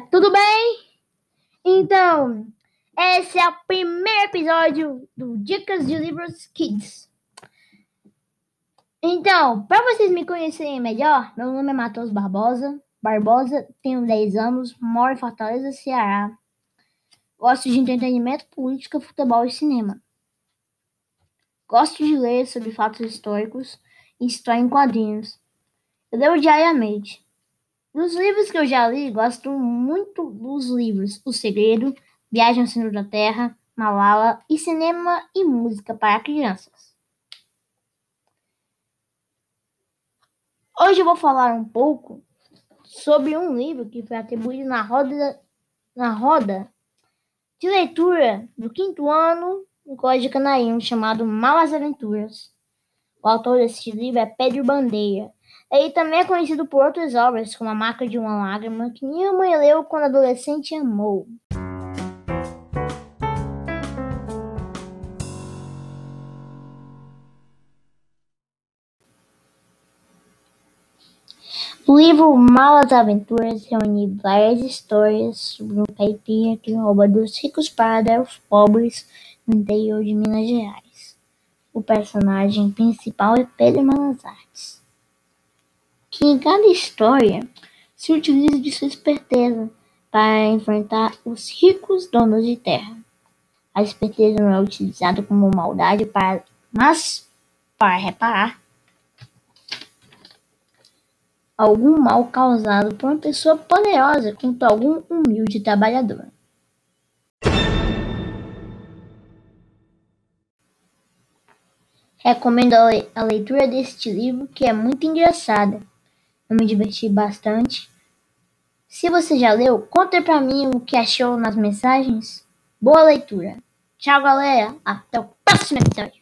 tudo bem? Então, esse é o primeiro episódio do Dicas de Livros Kids. Então, para vocês me conhecerem melhor, meu nome é Matheus Barbosa. Barbosa, tenho 10 anos, moro em Fortaleza, Ceará. Gosto de entretenimento, política, futebol e cinema. Gosto de ler sobre fatos históricos e história em quadrinhos. Eu leio diariamente. Dos livros que eu já li, gosto muito dos livros O Segredo, Viagem ao Centro da Terra, Malala e Cinema e Música para Crianças. Hoje eu vou falar um pouco sobre um livro que foi atribuído na roda, na roda de leitura do quinto ano do Colégio Canarinho, chamado Malas Aventuras. O autor desse livro é Pedro Bandeira ele também é conhecido por outras obras, como A Marca de uma Lágrima, que minha mãe leu quando adolescente amou. O livro Malas Aventuras reúne várias histórias sobre um caipira que rouba dos ricos para dar aos pobres no interior de Minas Gerais. O personagem principal é Pedro Malazartes que em cada história se utiliza de sua esperteza para enfrentar os ricos donos de terra. A esperteza não é utilizada como maldade, para, mas para reparar algum mal causado por uma pessoa poderosa contra algum humilde trabalhador. Recomendo a leitura deste livro, que é muito engraçada. Eu me diverti bastante. Se você já leu, conta pra mim o que achou nas mensagens. Boa leitura. Tchau, galera. Até o próximo episódio.